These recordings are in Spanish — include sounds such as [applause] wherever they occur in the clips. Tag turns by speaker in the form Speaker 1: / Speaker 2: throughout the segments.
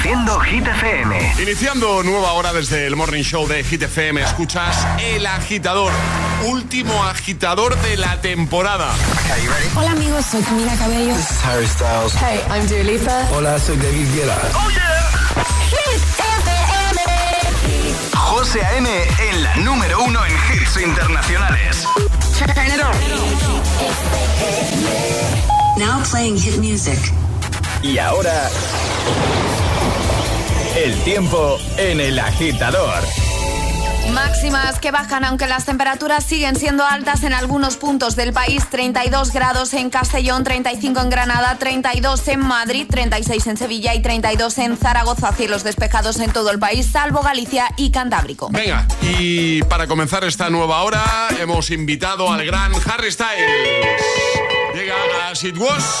Speaker 1: Reproduciendo Hit FM.
Speaker 2: Iniciando nueva hora desde el Morning Show de Hit FM, escuchas El Agitador, último agitador de la temporada.
Speaker 3: Hola amigos, soy Camila Cabello.
Speaker 4: This is Harry Styles.
Speaker 3: Hey, I'm Dua Lipa.
Speaker 4: Hola, soy David Guetta.
Speaker 1: ¡Oh, yeah!
Speaker 3: Hit FM.
Speaker 1: José A.M. en la número uno en hits internacionales.
Speaker 3: Turn it on.
Speaker 5: Now playing hit music.
Speaker 1: Y ahora... El tiempo en el agitador.
Speaker 6: Máximas que bajan aunque las temperaturas siguen siendo altas en algunos puntos del país. 32 grados en Castellón, 35 en Granada, 32 en Madrid, 36 en Sevilla y 32 en Zaragoza. Cielos despejados en todo el país, salvo Galicia y Cantábrico.
Speaker 2: Venga, y para comenzar esta nueva hora hemos invitado al gran Harry Styles. Llega a It Was.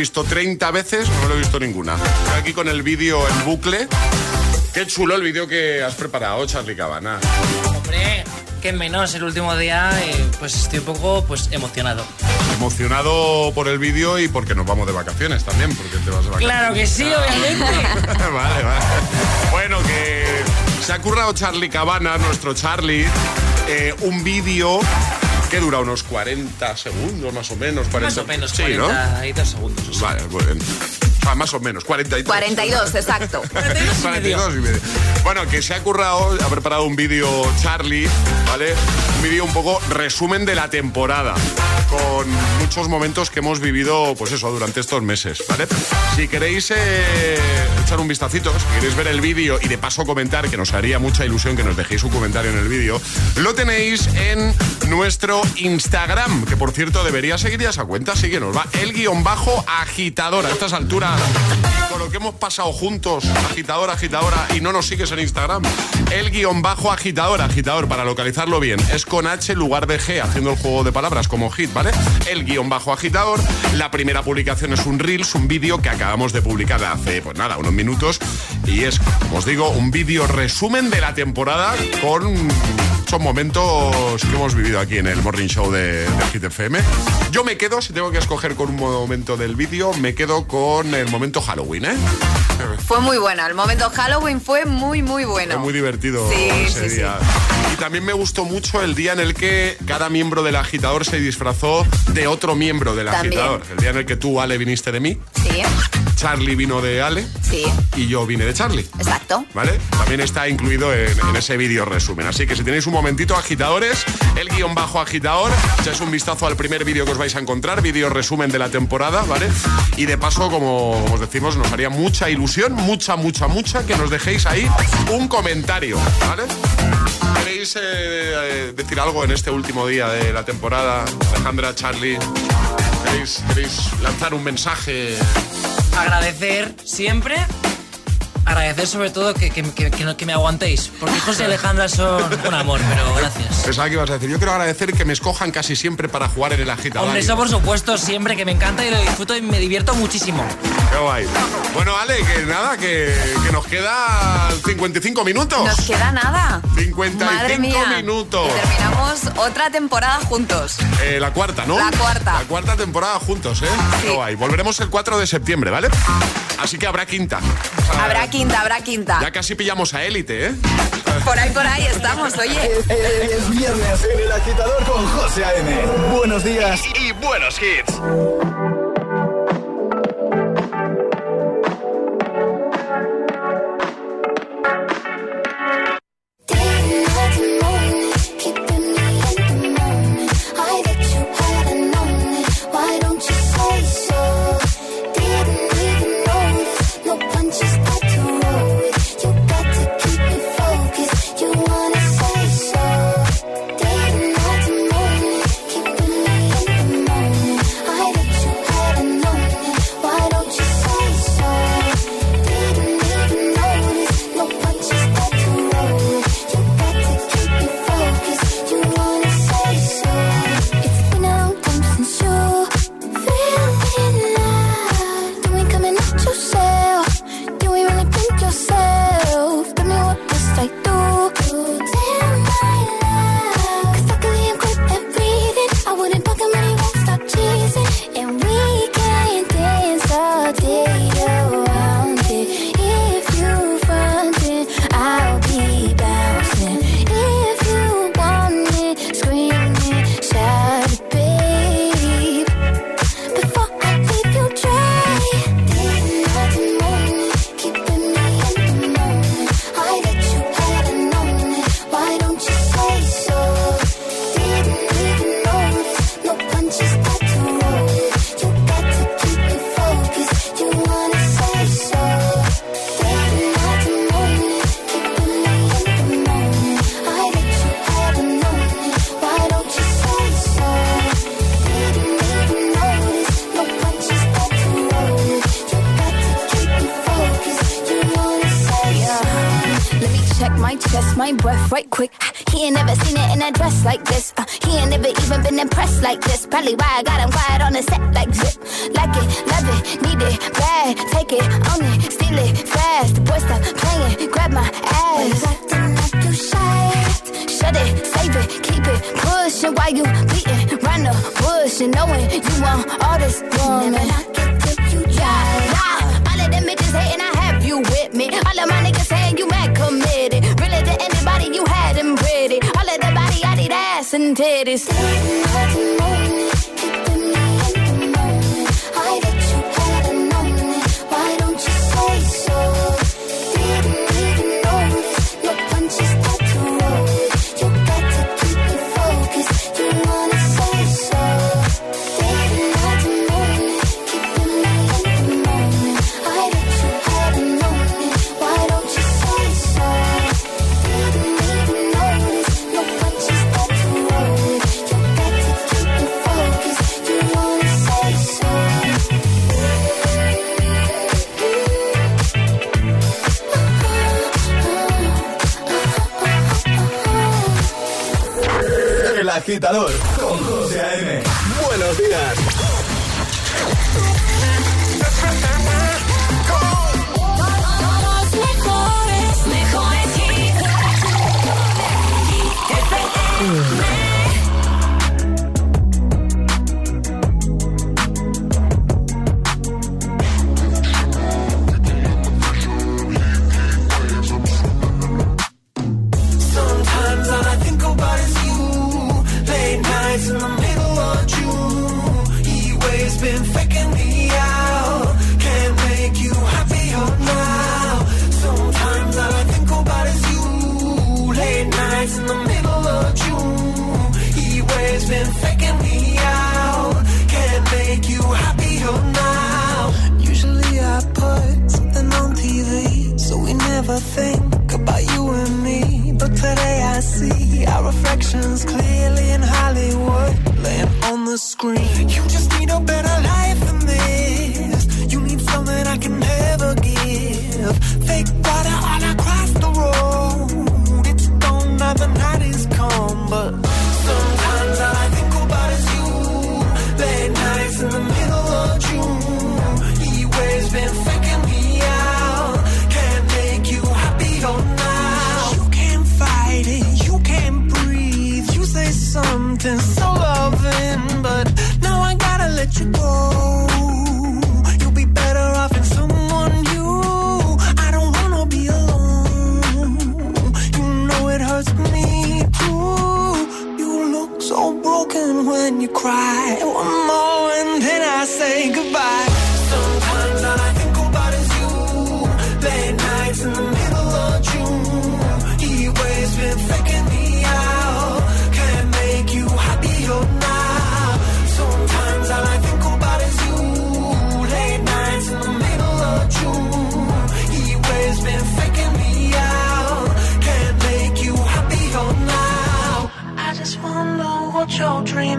Speaker 2: Visto 30 veces, no me lo he visto ninguna. Estoy aquí con el vídeo en bucle. Qué chulo el vídeo que has preparado, Charlie Cabana.
Speaker 7: Hombre, que menos el último día, eh, pues estoy un poco pues emocionado.
Speaker 2: Emocionado por el vídeo y porque nos vamos de vacaciones también, porque te vas de vacaciones.
Speaker 7: Claro que sí, obviamente. [laughs]
Speaker 2: vale, vale. Bueno, que se ha currado Charlie Cabana, nuestro Charlie, eh, un vídeo que dura unos 40 segundos, más o menos. 40,
Speaker 7: Más o menos,
Speaker 2: sí, ¿no?
Speaker 7: 42 segundos. o sea.
Speaker 2: Vale, muy bien. Ah, más o menos, 42.
Speaker 6: 42, exacto. [laughs]
Speaker 2: 42 y medio. Bueno, que se ha currado, ha preparado un vídeo Charlie, ¿vale? Un vídeo un poco resumen de la temporada, con muchos momentos que hemos vivido, pues eso, durante estos meses, ¿vale? Si queréis eh, echar un vistacito, si queréis ver el vídeo y de paso comentar, que nos haría mucha ilusión que nos dejéis un comentario en el vídeo, lo tenéis en nuestro Instagram, que por cierto debería seguir ya esa cuenta, síguenos, va, el guion bajo agitador a estas alturas. Con lo que hemos pasado juntos, agitador, agitadora, y no nos sigues en Instagram, el guion bajo agitador, agitador, para localizarlo bien, es con H lugar de G, haciendo el juego de palabras como hit, ¿vale? El guion bajo agitador, la primera publicación es un Reels, un vídeo que acabamos de publicar hace, pues nada, unos minutos, y es, como os digo, un vídeo resumen de la temporada con muchos momentos que hemos vivido aquí en el Morning Show de, de Hit FM. Yo me quedo, si tengo que escoger con un momento del vídeo, me quedo con el momento Halloween, ¿eh?
Speaker 6: Fue muy bueno. El momento Halloween fue muy, muy bueno.
Speaker 2: Fue muy divertido
Speaker 6: Sí,
Speaker 2: ese
Speaker 6: sí,
Speaker 2: día. Y también me gustó mucho el día en el que cada miembro del agitador se disfrazó de otro miembro del
Speaker 6: También.
Speaker 2: agitador. El día en el que tú, Ale, viniste de mí,
Speaker 6: Sí,
Speaker 2: Charlie vino de Ale
Speaker 6: sí,
Speaker 2: y yo vine de Charlie.
Speaker 6: exacto.
Speaker 2: ¿Vale? También está incluido en, en ese vídeo resumen. Así que si tenéis un momentito, agitadores, el guion bajo agitador, echáis un vistazo al primer vídeo que os vais a encontrar, vídeo resumen de la temporada, ¿vale? Y de paso, como os decimos, nos haría mucha ilusión, mucha, mucha, mucha, que nos dejéis ahí un comentario, ¿vale? ¿Queréis eh, eh, decir algo en este último día de la temporada? Alejandra, Charlie, ¿queréis, queréis lanzar un mensaje?
Speaker 7: Agradecer siempre. Agradecer sobre todo que, que- que- que me aguantéis. Porque José y Alejandra son un amor, pero gracias.
Speaker 2: Pensaba que ibas a decir, yo quiero agradecer que me escojan casi siempre para jugar en el agitador.
Speaker 7: Hombre, eso por supuesto, siempre que me encanta y lo disfruto y me divierto muchísimo.
Speaker 2: Qué guay. Bueno, Ale, que nada, que, que nos quedan 55 minutos.
Speaker 6: Nos queda nada.
Speaker 2: 55
Speaker 6: Madre mía.
Speaker 2: minutos.
Speaker 6: Y terminamos otra temporada juntos.
Speaker 2: Eh, la cuarta, ¿no?
Speaker 6: La cuarta.
Speaker 2: La cuarta temporada juntos, ¿eh?
Speaker 6: Sí.
Speaker 2: Qué guay. Volveremos el 4 de septiembre, ¿vale? Así que habrá quinta.
Speaker 6: Habrá quinta, habrá quinta.
Speaker 2: Ya casi pillamos a élite, ¿eh?
Speaker 6: Por ahí, por ahí estamos, oye.
Speaker 4: Es viernes en el agitador con José A.M. Buenos días.
Speaker 1: Y buenos hits.
Speaker 8: Like this. Probably why I got
Speaker 4: El agitador con José A.M. Buenos días.
Speaker 3: Los mejores, mejores hits.
Speaker 9: On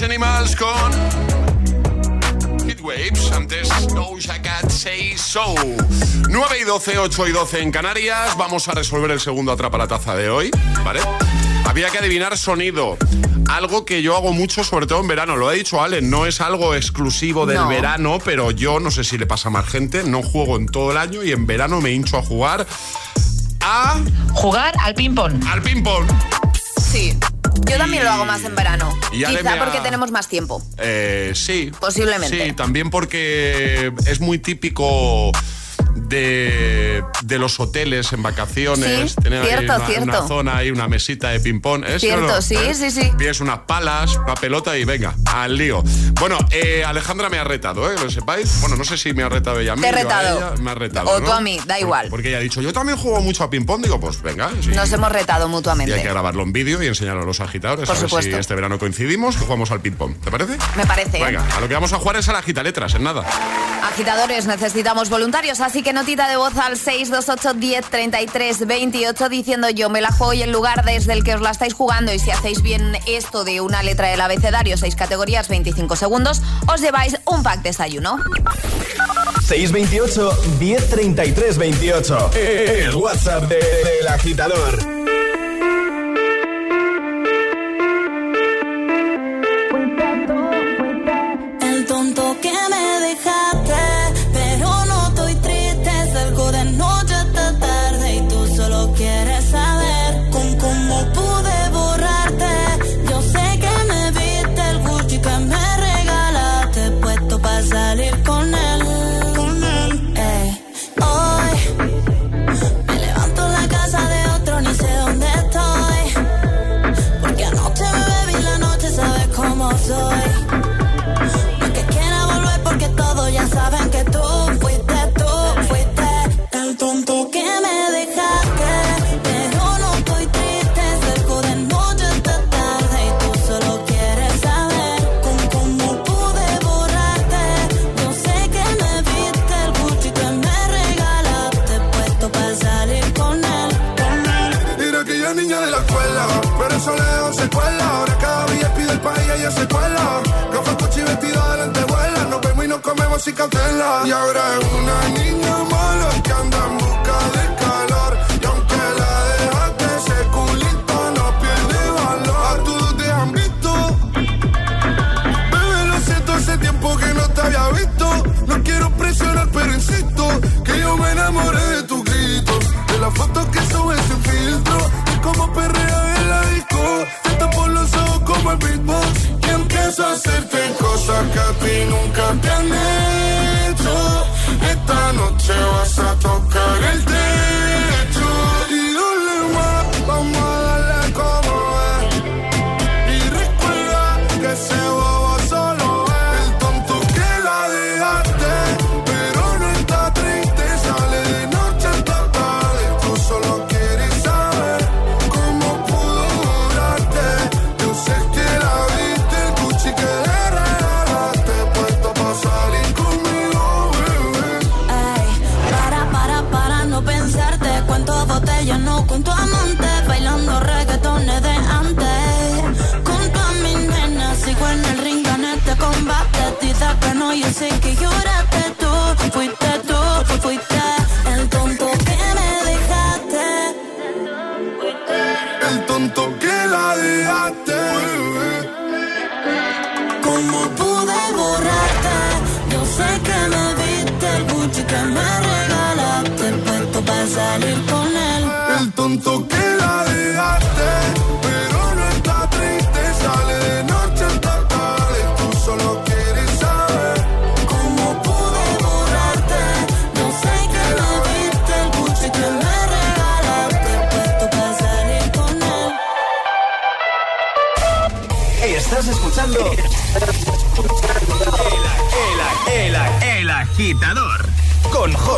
Speaker 2: Glass Animals con Heat Waves, antes Doja Cat Say So. 9 y 12, 8 y 12 en Canarias. Vamos a resolver el segundo atrapa la taza de hoy, ¿vale? Había que adivinar sonido. Algo que yo hago mucho, sobre todo en verano. Lo ha dicho Allen, no es algo exclusivo del
Speaker 6: No.
Speaker 2: verano, pero yo no sé si le pasa a más gente. No juego en todo el año y en verano me hincho a jugar a.
Speaker 10: Jugar al ping-pong.
Speaker 2: Al ping-pong.
Speaker 6: Sí. Yo también lo hago más en verano.
Speaker 2: Y
Speaker 6: Quizá porque tenemos más tiempo.
Speaker 2: Eh, sí.
Speaker 6: Posiblemente.
Speaker 2: Sí, también porque es muy típico de, de los hoteles en vacaciones.
Speaker 6: Sí,
Speaker 2: tener ahí una,
Speaker 6: cierto.
Speaker 2: una zona ahí, una mesita de ping-pong. ¿eh? ¿Sí o
Speaker 6: Cierto,
Speaker 2: no?
Speaker 6: sí,
Speaker 2: ¿Eh?
Speaker 6: sí, sí.
Speaker 2: Pides unas palas, una pelota y venga, al lío. Bueno, eh, Alejandra me ha retado, ¿eh? Que lo sepáis. Bueno, no sé si me ha retado ella a mí.
Speaker 6: Te he
Speaker 2: a
Speaker 6: retado.
Speaker 2: ella. me ha retado.
Speaker 6: O
Speaker 2: ¿no?
Speaker 6: tú a mí, da igual.
Speaker 2: Porque ella ha dicho, yo también juego mucho a ping-pong. Digo, pues venga. sí.
Speaker 6: Nos hemos retado
Speaker 2: Y hay
Speaker 6: mutuamente.
Speaker 2: que grabarlo en vídeo y enseñarlo a los agitadores.
Speaker 6: Por
Speaker 2: a ver
Speaker 6: supuesto.
Speaker 2: si este verano coincidimos que jugamos al ping-pong. ¿Te parece?
Speaker 6: Me parece.
Speaker 2: Venga, a lo que vamos a jugar es a la letras, en nada.
Speaker 6: Agitadores, necesitamos voluntarios, así que notita de voz al 628 10 33 28 diciendo yo me la juego y el lugar desde el que os la estáis jugando y si hacéis bien esto de una letra del abecedario, seis categorías, 25 segundos, os lleváis un pack desayuno.
Speaker 4: 628 1033 28. El WhatsApp de- del agitador.
Speaker 11: Y
Speaker 12: ahora es una niña mala que anda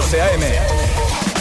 Speaker 9: José A.M.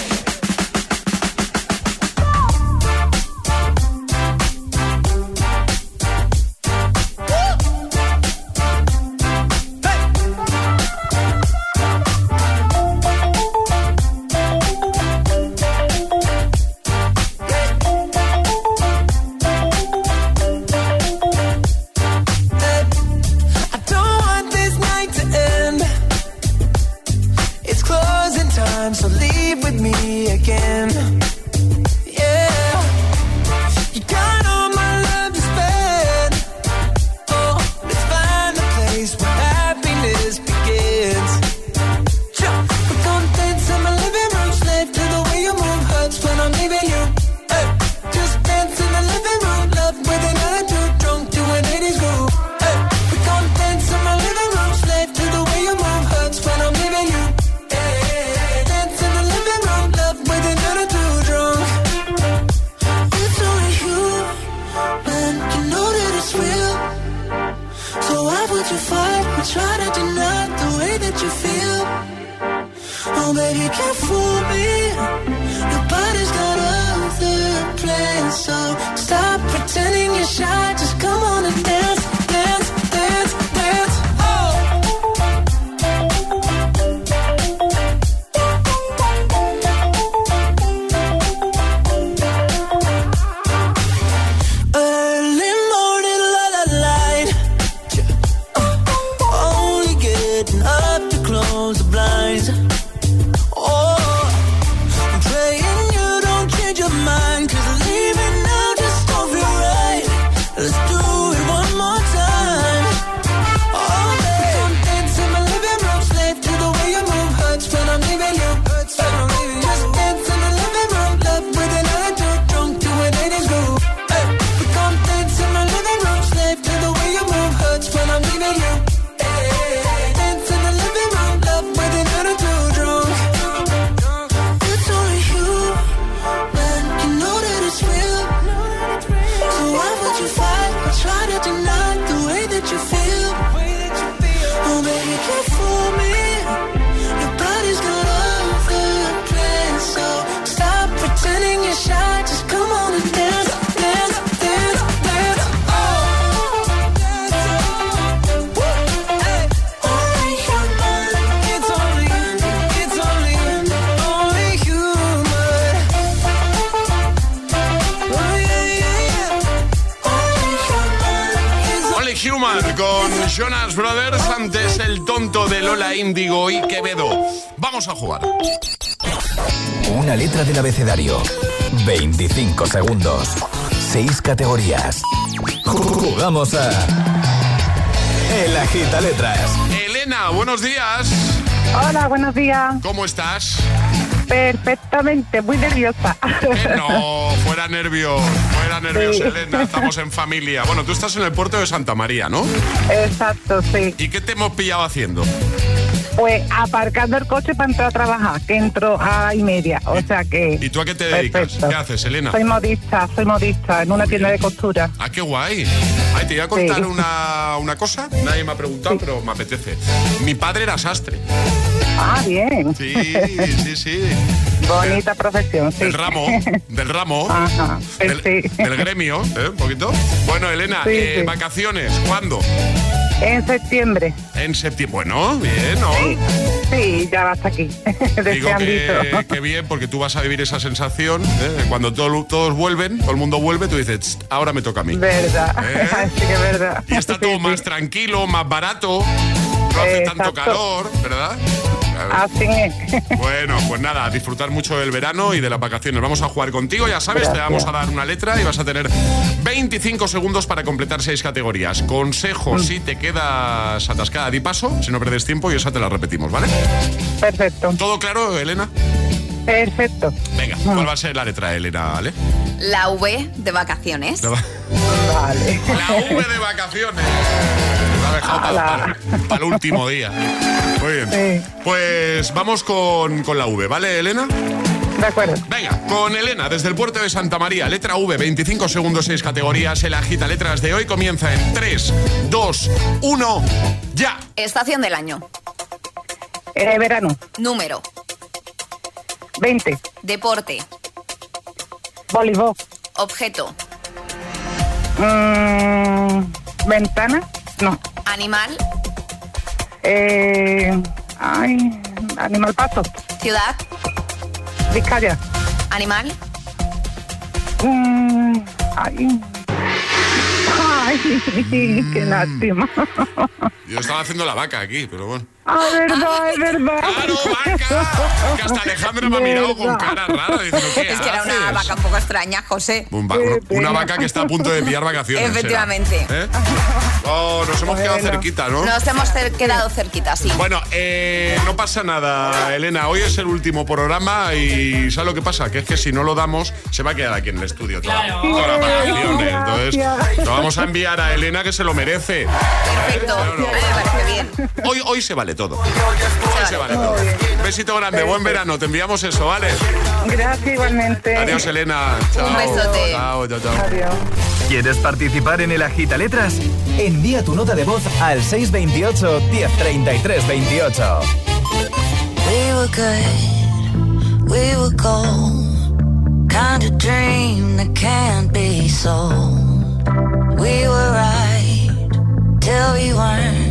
Speaker 4: 25 segundos. 6 categorías. Jugamos a. El Agita Letras.
Speaker 2: Elena, buenos días.
Speaker 13: Hola, buenos días.
Speaker 2: ¿Cómo estás?
Speaker 13: Perfectamente, muy nerviosa.
Speaker 2: Eh, no, [laughs] fuera nervios, fuera nervios,
Speaker 13: Sí.
Speaker 2: Elena, estamos en familia. Bueno, tú estás en el puerto de Santa María, ¿no?
Speaker 13: Exacto, sí.
Speaker 2: ¿Y qué te hemos pillado haciendo?
Speaker 13: Pues aparcando el coche para entrar a trabajar, que entro a y media, o sea que...
Speaker 2: ¿Y tú a qué te dedicas?
Speaker 13: Perfecto.
Speaker 2: ¿Qué haces, Elena?
Speaker 13: Soy modista, soy modista en una tienda de costura.
Speaker 2: Ah, qué guay. Ay, te voy a contar
Speaker 13: Sí.
Speaker 2: una, una cosa. Nadie me ha preguntado, pero me apetece. Mi padre era sastre.
Speaker 13: Ah, bien.
Speaker 2: Sí, [laughs] sí, sí.
Speaker 13: Bonita profesión, sí.
Speaker 2: Del ramo, del ramo. [laughs]
Speaker 13: Ajá,
Speaker 2: del,
Speaker 13: sí.
Speaker 2: del gremio, ¿eh? Un poquito. Bueno, Elena,
Speaker 13: Sí,
Speaker 2: eh, vacaciones, ¿cuándo?
Speaker 13: En septiembre.
Speaker 2: En septiembre. Bueno, bien, ¿no?
Speaker 13: Sí, sí, ya va hasta aquí. [laughs]
Speaker 2: Digo que, que bien, porque tú vas a vivir esa sensación. ¿eh? Cuando todo- todos vuelven, todo el mundo vuelve, tú dices, "Tst, ahora me toca a mí.
Speaker 13: Verdad,
Speaker 2: ¿Eh? [laughs]
Speaker 13: sí que verdad.
Speaker 2: Y está todo más tranquilo, más barato, no hace tanto
Speaker 13: Exacto.
Speaker 2: calor, ¿verdad?
Speaker 13: Así es.
Speaker 2: Bueno, pues nada, a disfrutar mucho del verano y de las vacaciones. Vamos a jugar contigo, ya sabes, te vamos a dar una letra y vas a tener 25 segundos para completar seis categorías. Consejo si te quedas atascada, di paso, si no perdes tiempo y esa te la repetimos, ¿vale?
Speaker 13: Perfecto,
Speaker 2: ¿Todo claro, Elena?
Speaker 13: perfecto.
Speaker 2: Venga, ¿cuál va a ser la letra, Elena? ¿Vale?
Speaker 6: La V de vacaciones.
Speaker 2: La, va-
Speaker 13: Vale.
Speaker 2: la V de vacaciones. Dejado para, para- para el último día. Muy bien.
Speaker 13: Sí.
Speaker 2: Pues vamos con, con la V, ¿vale, Elena?
Speaker 13: De acuerdo.
Speaker 2: Venga, con Elena, desde el puerto de Santa María, letra V, 25 segundos, 6 categorías. El agita letras de hoy comienza en 3, 2, 1, ya.
Speaker 6: Estación del año.
Speaker 13: Eh, verano,
Speaker 6: Número.
Speaker 13: 20.
Speaker 6: Deporte.
Speaker 13: Voleibol.
Speaker 6: Objeto.
Speaker 13: Mm, ventana. No.
Speaker 6: Animal.
Speaker 13: Eh, ay, animal paso.
Speaker 6: Ciudad.
Speaker 13: Vizcaya.
Speaker 6: Animal.
Speaker 13: Mm, ay. Ay, [laughs] qué lástima.
Speaker 2: Yo estaba haciendo la vaca aquí, pero bueno.
Speaker 13: Ah, verdad, [laughs] es verdad.
Speaker 2: ¡Claro, vaca! Que hasta Alejandra me ha mirado con cara rara diciendo, ¿qué
Speaker 6: Es que era una vaca un poco extraña, José.
Speaker 2: Un va- una vaca que está a punto de pillar vacaciones.
Speaker 6: Efectivamente.
Speaker 2: ¿Eh? Oh, nos hemos quedado cerquita, ¿no?
Speaker 6: Nos hemos cer- quedado cerquita, sí.
Speaker 2: Bueno, eh, no pasa nada, Elena. Hoy es el último programa y ¿sabes lo que pasa? Que es que si no lo damos, se va a quedar aquí en el estudio toda,
Speaker 7: Claro.
Speaker 2: todas las vacaciones. Entonces,
Speaker 13: Gracias.
Speaker 2: lo vamos a enviar a Elena que se lo merece.
Speaker 6: Perfecto.
Speaker 2: No, no.
Speaker 6: Me parece bien.
Speaker 2: Hoy, hoy se vale todo. Hoy se vale todo. Besito grande, buen verano. Te enviamos eso, ¿vale?
Speaker 13: Gracias igualmente.
Speaker 2: Adiós, Elena. Chao.
Speaker 6: Un besote.
Speaker 2: Chao, chao, chao.
Speaker 13: Adiós.
Speaker 4: ¿Quieres participar en el Agita Letras? Envía tu nota de voz al 628 1033 28.
Speaker 11: We were good, we were gold. Kind of dream that can't be sold. We were right till we weren't.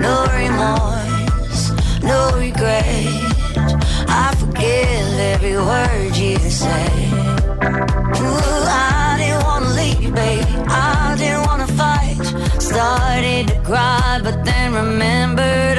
Speaker 11: No remorse, no regret. I forgive every word you say. Ooh, I didn't wanna leave, baby. I didn't wanna fight. Started to cry, but then remembered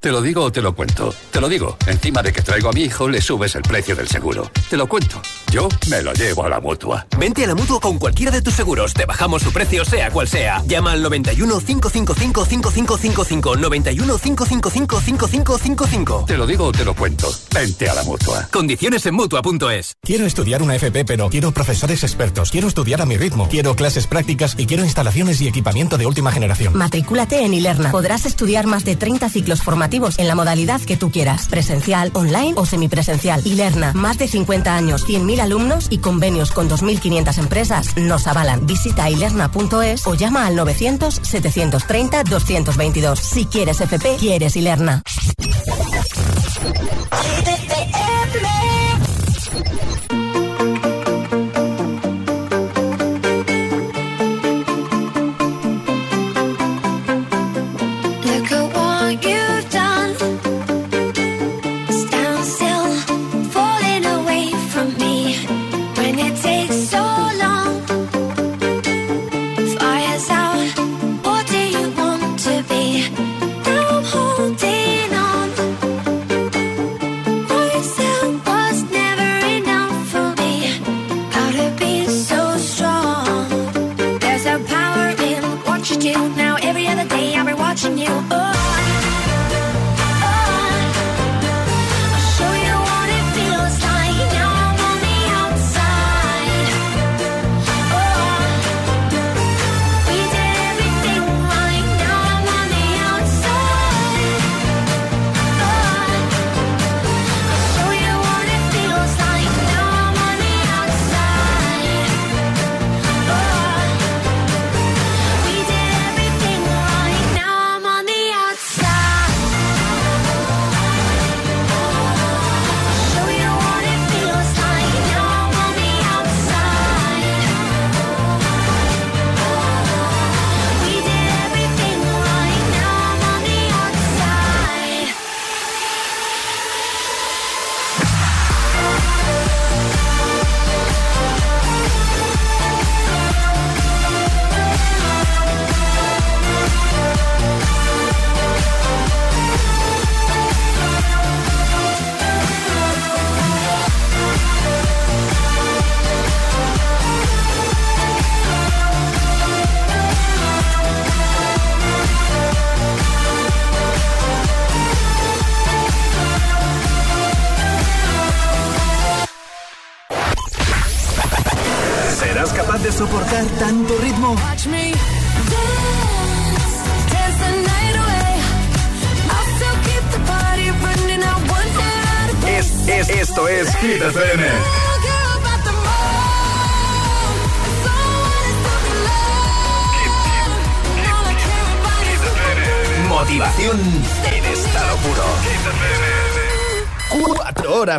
Speaker 14: Te lo digo o te lo cuento. Te lo digo. Encima de que traigo a mi hijo, le subes el precio del seguro. Te lo cuento. Yo me lo llevo a la mutua.
Speaker 15: Vente a la mutua con cualquiera de tus seguros. Te bajamos su precio, sea cual sea. Llama al 91 555 5555. 91 555 5555.
Speaker 14: Te lo digo o te lo cuento. Vente a la mutua.
Speaker 15: Condiciones en mutua.es.
Speaker 16: Quiero estudiar una FP, pero quiero profesores expertos. Quiero estudiar a mi ritmo. Quiero clases prácticas y quiero instalaciones y equipamiento de última generación.
Speaker 1: Matricúlate en Ilerna. Podrás estudiar más de 30 ciclos formativos en la modalidad que tú quieras, presencial, online o semipresencial. Ilerna, más de 50 años, 100.000 alumnos y convenios con 2.500 empresas nos avalan. Visita ilerna.es o llama al 900-730-222. Si quieres FP, quieres Ilerna.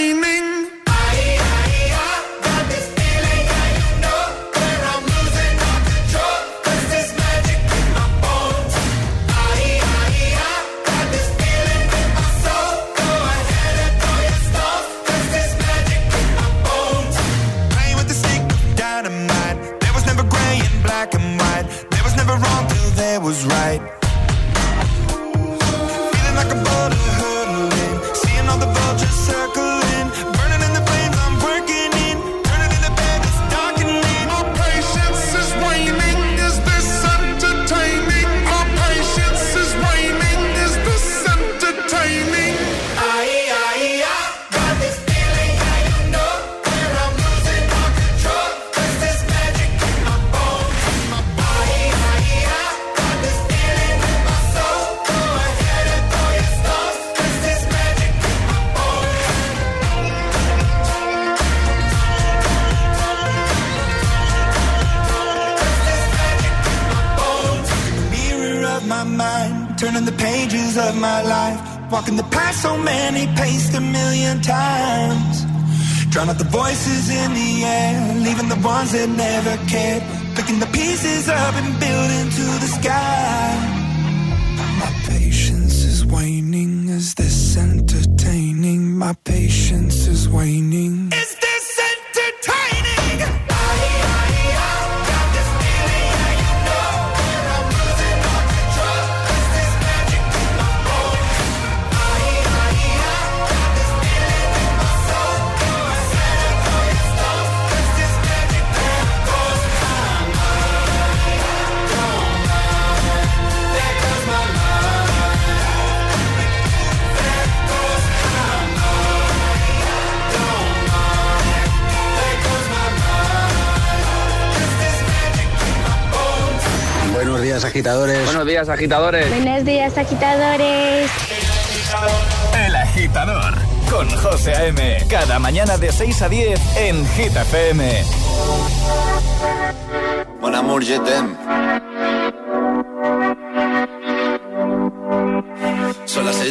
Speaker 17: shining agitadores.
Speaker 18: Buenos días, agitadores.
Speaker 19: Buenos días, agitadores.
Speaker 4: El agitador con José A.M. Cada mañana de 6 a 10 en Hit FM.
Speaker 20: Mon amour, je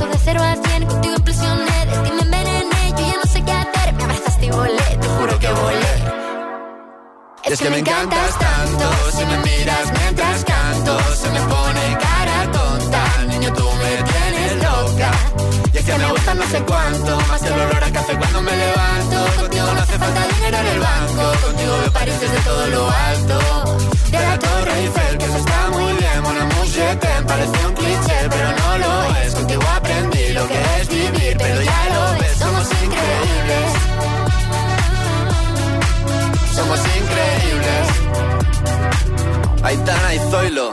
Speaker 19: paso de cero a cien, contigo implosioné, de ti me envenené, yo ya no sé qué hacer, me abrazaste y volé, te juro que volé.
Speaker 20: Es que me encantas tanto Si me miras mientras canto Se me pone cara tonta Niño, tú me tienes loca. Y es que me gusta no sé cuánto Más el olor a café cuando me levanto. Contigo no hace falta dinero en el banco Contigo veo París desde todo lo alto. De la Torre Eiffel, que eso está muy bien amour, je t'aime, parece un cliché Aitana y Zoilo.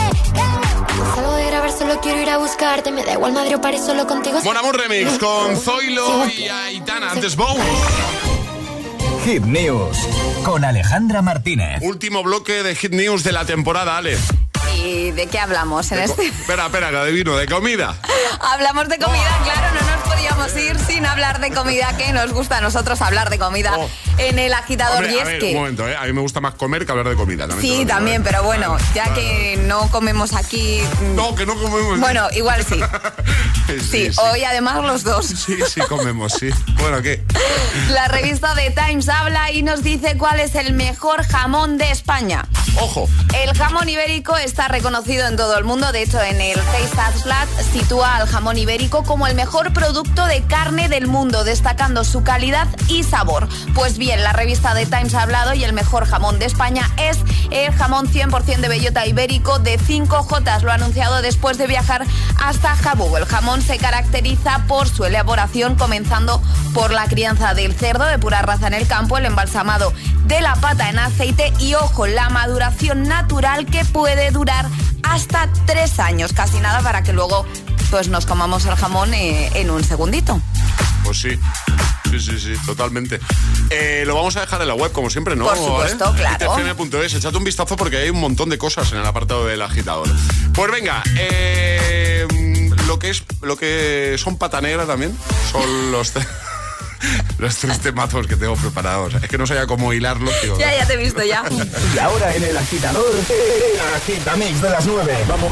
Speaker 19: Salgo de grabar, solo quiero ir a buscarte, me da igual Madrid o París, solo contigo.
Speaker 2: Mon Amour Remix con Zoilo y Aitana. Antes Bones.
Speaker 4: Hit News con Alejandra Martínez.
Speaker 2: Último bloque de Hit News de la temporada, Ale.
Speaker 6: ¿Y de qué hablamos en
Speaker 2: De
Speaker 6: este?
Speaker 2: Espera, espera, que adivino, de comida. [laughs]
Speaker 6: Hablamos de comida, claro, no nos podíamos ir sin hablar de comida, que nos gusta a nosotros hablar de comida en el agitador.
Speaker 2: Hombre,
Speaker 6: y
Speaker 2: a
Speaker 6: es
Speaker 2: ver,
Speaker 6: que...
Speaker 2: un momento, ¿eh? A mí me gusta más comer que hablar de comida. También
Speaker 6: Sí,
Speaker 2: digo,
Speaker 6: también,
Speaker 2: ¿eh?
Speaker 6: pero bueno, ya que no comemos aquí. mm,
Speaker 2: No, que no comemos.
Speaker 6: Bueno, igual [laughs] sí. Sí, hoy además los dos. [laughs]
Speaker 2: Sí, sí, comemos, sí. Bueno, ¿qué?
Speaker 6: La revista The Times habla y nos dice cuál es el mejor jamón de España.
Speaker 2: Ojo.
Speaker 6: El jamón ibérico está reconocido en todo el mundo. De hecho, en el Taste Atlas sitúa al jamón ibérico como el mejor producto de carne del mundo, destacando su calidad y sabor. Pues bien, la revista The Times ha hablado y el mejor jamón de España es el jamón 100% de bellota ibérico de 5J. Lo ha anunciado después de viajar hasta Jabugo. El jamón se caracteriza por su elaboración, comenzando por la crianza del cerdo de pura raza en el campo, el embalsamado de la pata en aceite y, ojo, la maduración natural que puede durar hasta tres años, casi nada para que luego pues nos comamos el jamón eh, en un segundito.
Speaker 2: Pues sí. Sí, sí, sí, totalmente. Eh, lo vamos a dejar en la web, como siempre, ¿no?
Speaker 6: Por supuesto,
Speaker 2: ¿Eh?
Speaker 6: claro.
Speaker 2: ITFM.es. Echad un vistazo porque hay un montón de cosas en el apartado del agitador. Pues venga, eh, lo que es, lo que son pata negra también son los. [laughs] Los tres temazos que tengo preparados. Es que no sabía cómo hilarlos. digo,
Speaker 6: Ya, ya te he visto ya.
Speaker 4: Y ahora en el agitador, el agitamix de las 9. Vamos.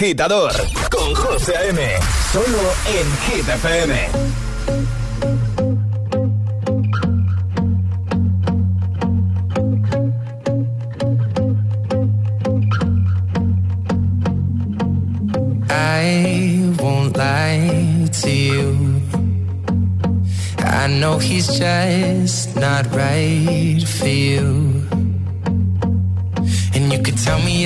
Speaker 21: Agitador con José A.M. Solo en Hit FM.
Speaker 22: I won't lie to you. I know he's just not right for you.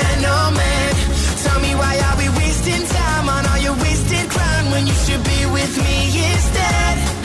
Speaker 23: gentleman. Tell me why are we wasting time on all your wasted crown when you should be with me instead?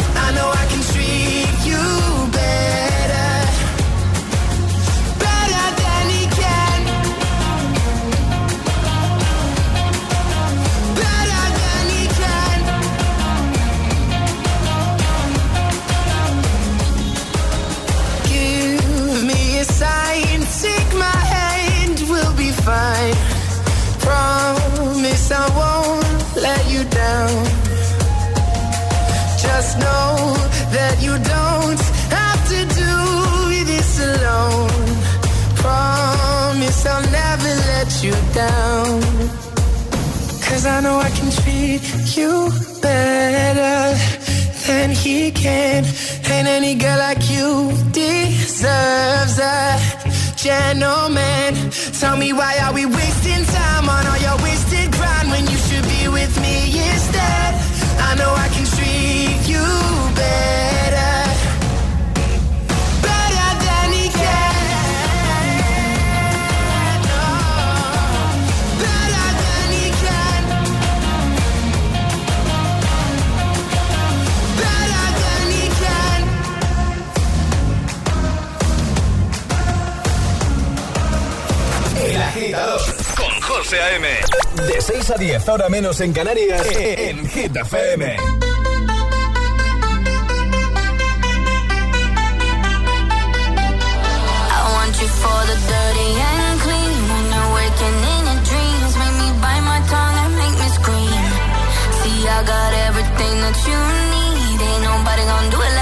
Speaker 23: Gentleman. Tell me why are we wasting time on
Speaker 4: José A.M. De 6 a 10, ahora menos en Canarias, en Hit FM.
Speaker 11: I want you for the dirty and clean. When you're waking in your dreams, make me bite my tongue and make me scream. See, I got everything that you need. Ain't nobody gonna do it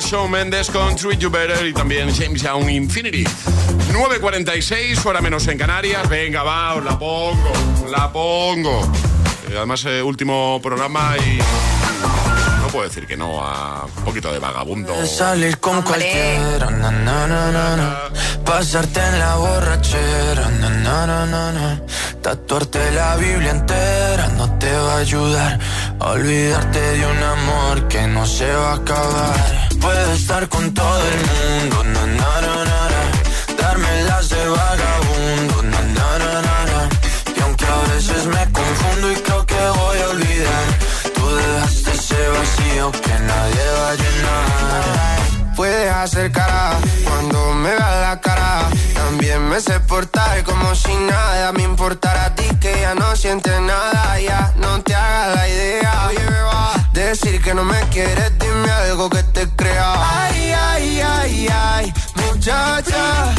Speaker 2: Shawn Mendes con Treat You Better y también James Young Infinity. 9.46, hora menos en Canarias. Venga, va, os la pongo, la pongo. Eh, Además, eh, último programa y no puedo decir que no a un poquito de vagabundo.
Speaker 24: Salir con cualquiera, na, na, na, na, na. pasarte en la borrachera, na, na, na, na, na. tatuarte la Biblia entera no te va a ayudar olvidarte de un amor que no se va a acabar puedo estar con todo el mundo, na, na, na, na, na. de vagabundo,
Speaker 25: na,
Speaker 24: na, na, na, na, y aunque a veces me confundo y creo que voy a olvidar, tú dejaste ese vacío que nadie va a llenar.
Speaker 25: Puedes hacer cara cuando me veas la cara, también me sé portar como si nada. Me importara a ti que ya no sientes nada, ya no te hagas la idea. Decir que no me quieres, dime algo que te crea. Ay, ay, ay, ay, muchacha.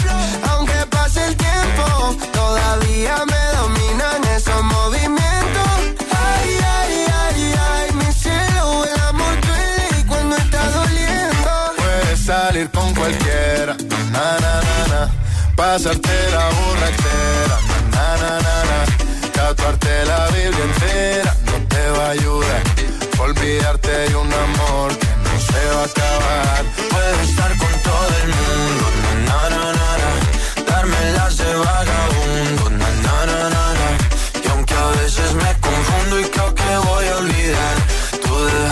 Speaker 25: Aunque pase el tiempo, todavía me dominan esos movimientos. Ay, ay, ay, ay, mi cielo, el amor duele cuando está doliendo.
Speaker 26: Puedes salir con cualquiera, na na na na. Pasarte la borrachera, na na na na. Tatuarte la Biblia entera no te va a ayudar. Olvidarte de un amor que no se va a acabar.
Speaker 24: Puedo estar con todo el mundo, na, na, na, na. Darme las de vagabundo, na, na, na, na, na. Y aunque a veces me confundo y creo que voy a olvidar,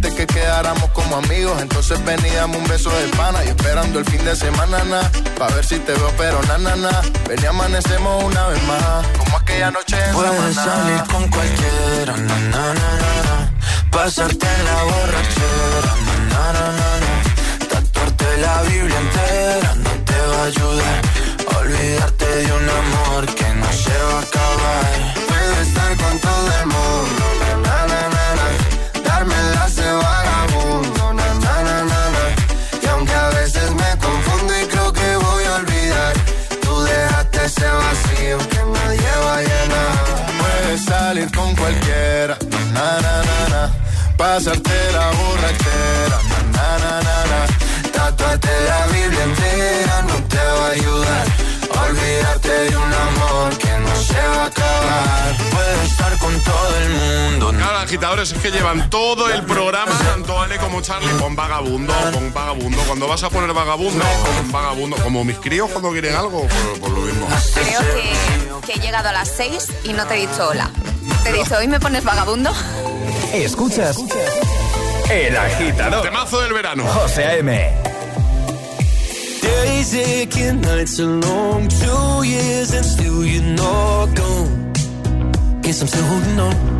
Speaker 26: Dijiste que quedáramos como amigos, entonces ven y dame un beso de pana y esperando el fin de semana, na, pa' ver si te veo, pero na, na, na. Ven y amanecemos una vez más, como aquella noche en
Speaker 24: Puedes salir con cualquiera, na, na, na, na. Pasarte en la borrachera, na, na, na, na, na. Tatuarte la Biblia entera no te va a ayudar. Olvidarte de un amor que no se va a acabar.
Speaker 25: Puedo estar con todo el mundo,
Speaker 26: Pasarte la borrachera, na na na na.
Speaker 24: Tatuarte la Biblia entera no te va a ayudar. Olvidarte de un amor que no se va a acabar. Puedes estar con todo el mundo.
Speaker 2: Claro, agitadores es que llevan todo el programa, tanto Ale como Charlie, con vagabundo, con vagabundo. Cuando vas a poner vagabundo, con vagabundo. Como mis críos cuando quieren algo, pues, pues lo mismo.
Speaker 6: Creo que, que he llegado a las 6 y no te he dicho hola. Te he dicho, ¿hoy me pones vagabundo?
Speaker 4: Escuchas El Agitador.
Speaker 2: Temazo del verano.
Speaker 4: José A.M.
Speaker 9: Days aching, nights are long, two years and still you're not gone. Guess I'm still holding on.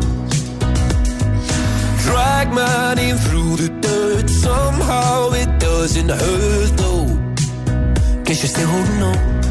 Speaker 9: Drag my name through the dirt, somehow it doesn't hurt though. Guess you're still holding on.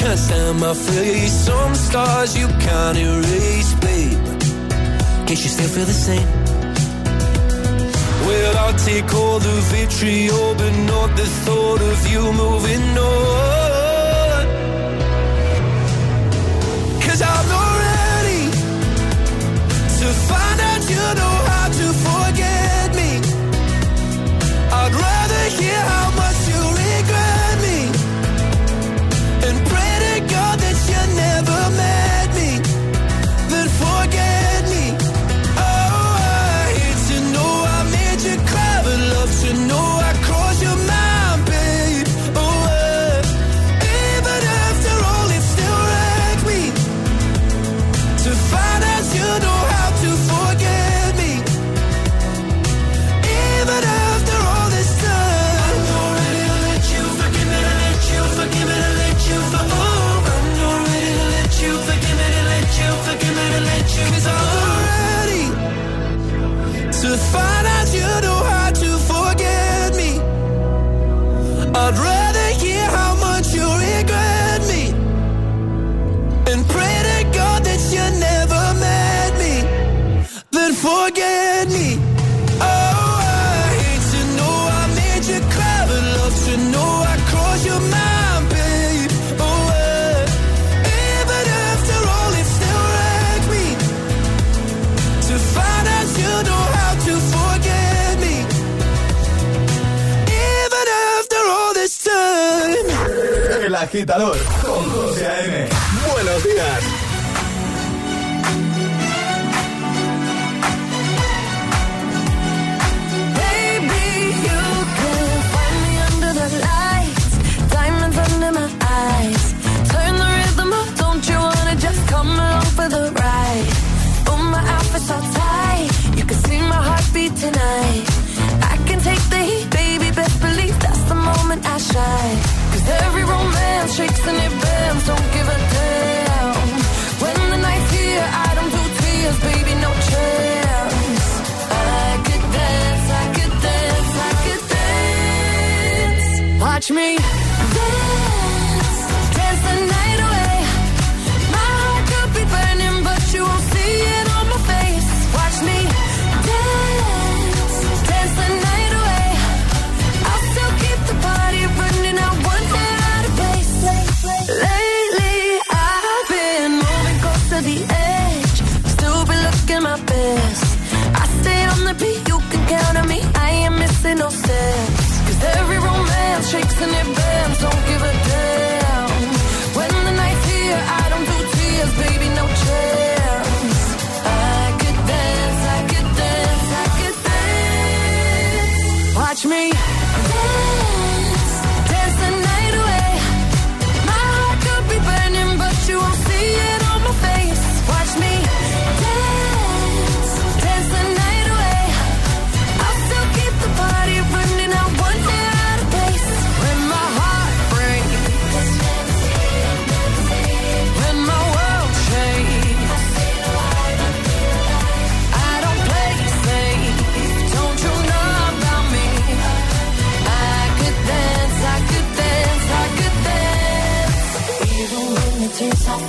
Speaker 9: Can't stand my face. Some scars you can't erase, babe. Guess you still feel the same. Well, I'll take all the vitriol, but not the thought of you moving on. Cause I'm not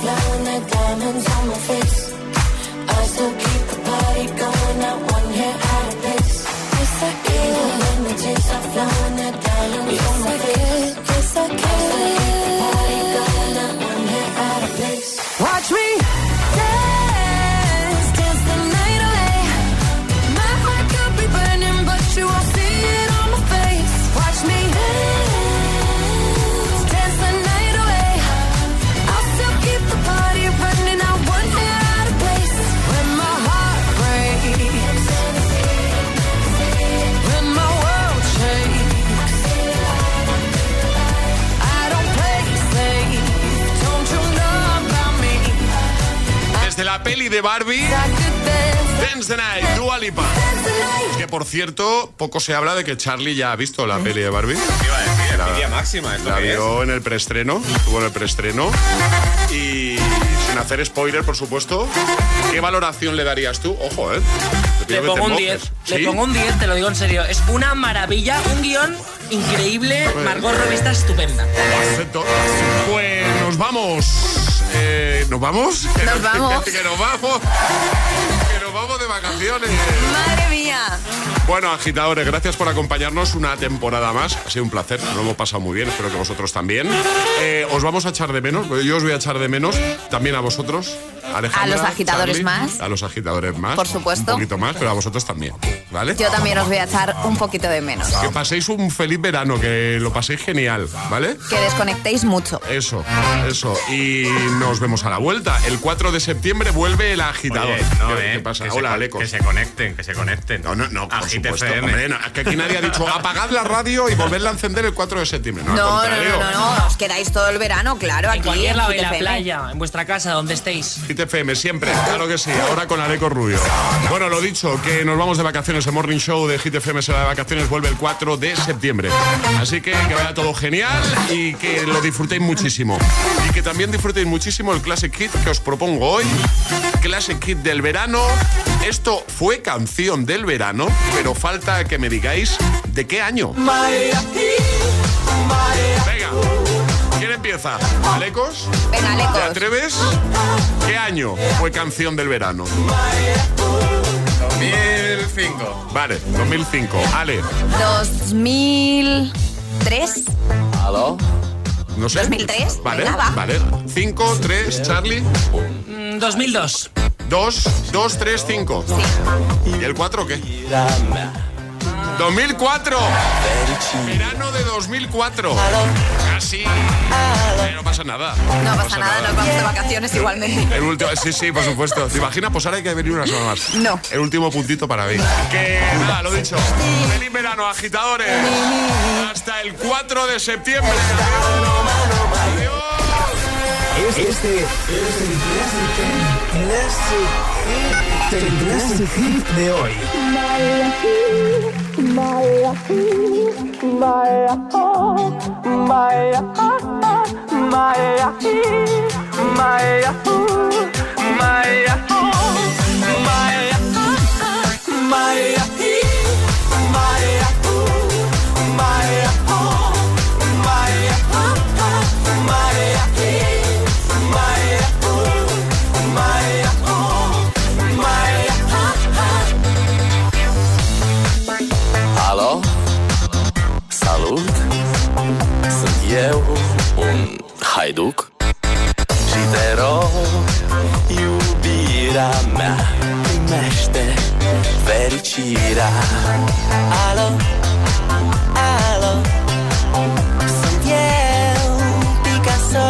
Speaker 11: the
Speaker 2: de Barbie, Dance the Night, Dua Lipa. Que por cierto, poco se habla de que Charlie ya ha visto la peli de Barbie. La,
Speaker 27: envidia máxima, ¿esto
Speaker 2: la vio en el preestreno, estuvo en el preestreno. Y sin hacer spoiler, por supuesto, ¿qué valoración le darías tú? Ojo, ¿eh? Te
Speaker 28: Le pongo un
Speaker 2: mojes.
Speaker 28: 10.
Speaker 2: ¿Sí?
Speaker 28: Le pongo un 10, te lo digo en serio. Es una maravilla, un guion increíble, Margot Revista estupenda.
Speaker 2: Perfecto. Pues nos vamos. Eh, ¿Nos vamos? Que
Speaker 6: Nos vamos. [laughs]
Speaker 2: que nos vamos. Que nos vamos de vacaciones.
Speaker 6: Madre
Speaker 2: Bueno, agitadores, gracias por acompañarnos una temporada más. Ha sido un placer, nos lo hemos pasado muy bien, espero que vosotros también. Eh, os vamos a echar de menos, yo os voy a echar de menos también a vosotros. Alejandra,
Speaker 6: A los agitadores
Speaker 2: Charlie,
Speaker 6: más.
Speaker 2: A los agitadores más.
Speaker 6: Por supuesto.
Speaker 2: Un poquito más, pero a vosotros también. ¿Vale?
Speaker 6: Yo también os voy a echar un poquito de menos.
Speaker 2: Que paséis un feliz verano, que lo paséis genial, ¿vale?
Speaker 6: Que desconectéis mucho.
Speaker 2: Eso, eso. Y nos vemos a la vuelta. El 4 de septiembre vuelve el agitador.
Speaker 27: Oye, no,
Speaker 2: ¿Qué,
Speaker 27: eh,
Speaker 2: qué pasa?
Speaker 27: que se
Speaker 2: Hola, Alecos.
Speaker 27: Que se conecten, que se conecten.
Speaker 2: No, no, no, por supuesto.
Speaker 27: FM.
Speaker 2: Hombre, no, es que aquí nadie ha dicho apagad la radio y volverla a encender el 4 de septiembre. No,
Speaker 6: No,
Speaker 2: al
Speaker 6: no, no, no, no, os quedáis todo el verano, claro,
Speaker 28: En
Speaker 6: aquí
Speaker 28: cualquier lado, en la playa, en vuestra casa, donde estéis.
Speaker 2: Hit FM siempre, claro que sí, ahora con Aleco Rubio. Bueno, lo dicho, que nos vamos de vacaciones, el Morning Show de Hit FM será de vacaciones, vuelve el 4 de septiembre. Así que que vaya todo genial y que lo disfrutéis muchísimo. Y que también disfrutéis muchísimo el Classic Hit que os propongo hoy. Classic Hit del verano. Esto fue canción del verano, pero falta que me digáis de qué año. Venga, ¿quién empieza? ¿Alecos?
Speaker 6: Venga, Alecos.
Speaker 2: ¿Te atreves? ¿Qué año fue canción del verano?
Speaker 27: 2005.
Speaker 2: Vale, 2005. Ale,
Speaker 6: 2003.
Speaker 27: ¿Aló?
Speaker 2: No sé.
Speaker 6: 2003,
Speaker 2: Vale,
Speaker 6: venga, va.
Speaker 2: vale. 5, 3, Charlie.
Speaker 28: Mm, 2002.
Speaker 2: 2, 2, 3, 5. ¿Y el 4 qué? 2004. Verano de 2004. Casi. Eh, no pasa nada.
Speaker 6: No pasa nada, nos vamos de vacaciones igualmente.
Speaker 2: El último, sí, sí, por supuesto. ¿Te imaginas? Pues ahora hay que venir una sola más.
Speaker 6: No.
Speaker 2: El último puntito para mí. Que nada, lo dicho. Feliz verano, agitadores. Hasta el 4 de septiembre.
Speaker 4: Este es el Classic Hit. El Classic Hit de hoy.
Speaker 29: Alo? Haiduc Și te rog, iubirea mea Primește fericirea Alo? Alo? Sunt eu, Picasso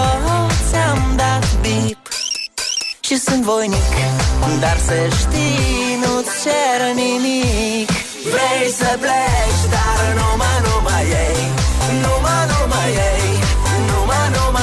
Speaker 29: Ți-am dat bip Și sunt voinic Dar să știi, nu-ți cer nimic Vrei să pleci, dar numai, numai ei Numai, numai ei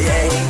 Speaker 29: yeah.